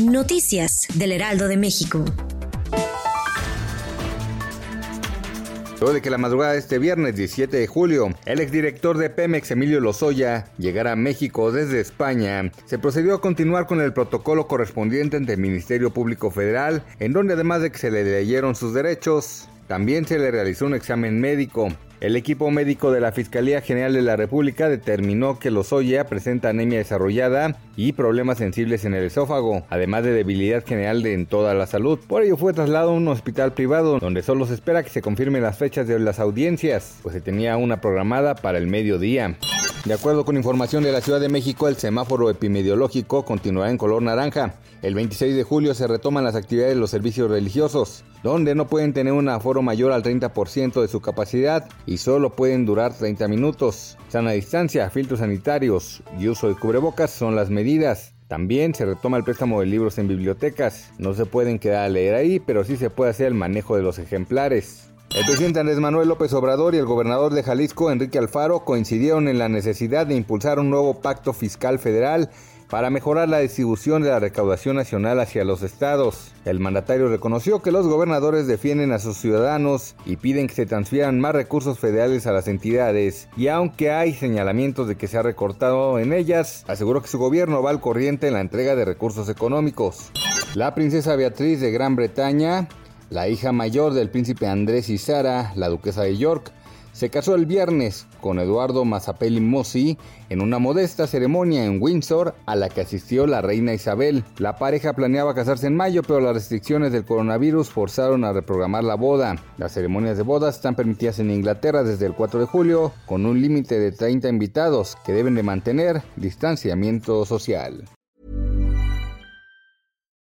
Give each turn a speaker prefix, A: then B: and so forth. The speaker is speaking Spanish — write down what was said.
A: Noticias del Heraldo de México.
B: Luego de que la madrugada de este viernes 17 de julio, el exdirector de Pemex, Emilio Lozoya, llegara a México desde España, se procedió a continuar con el protocolo correspondiente ante el Ministerio Público Federal, en donde además de que se le leyeron sus derechos, también se le realizó un examen médico. El equipo médico de la Fiscalía General de la República determinó que Lozoya presenta anemia desarrollada y problemas sensibles en el esófago, además de debilidad general en toda la salud. Por ello fue trasladado a un hospital privado donde solo se espera que se confirmen las fechas de las audiencias, pues se tenía una programada para el mediodía. De acuerdo con información de la Ciudad de México, el semáforo epidemiológico continuará en color naranja. El 26 de julio se retoman las actividades de los servicios religiosos, donde no pueden tener un aforo mayor al 30% de su capacidad y solo pueden durar 30 minutos. Sana distancia, filtros sanitarios y uso de cubrebocas son las medidas. También se retoma el préstamo de libros en bibliotecas. No se pueden quedar a leer ahí, pero sí se puede hacer el manejo de los ejemplares. El presidente Andrés Manuel López Obrador y el gobernador de Jalisco, Enrique Alfaro, coincidieron en la necesidad de impulsar un nuevo pacto fiscal federal para mejorar la distribución de la recaudación nacional hacia los estados. El mandatario reconoció que los gobernadores defienden a sus ciudadanos y piden que se transfieran más recursos federales a las entidades, y aunque hay señalamientos de que se ha recortado en ellas, aseguró que su gobierno va al corriente en la entrega de recursos económicos. La princesa Beatriz de Gran Bretaña la hija mayor del príncipe Andrés y Sara, la duquesa de York, se casó el viernes con Eduardo Mazapelli Mossi en una modesta ceremonia en Windsor a la que asistió la reina Isabel. La pareja planeaba casarse en mayo, pero las restricciones del coronavirus forzaron a reprogramar la boda. Las ceremonias de bodas están permitidas en Inglaterra desde el 4 de julio, con un límite de 30 invitados que deben de mantener distanciamiento social.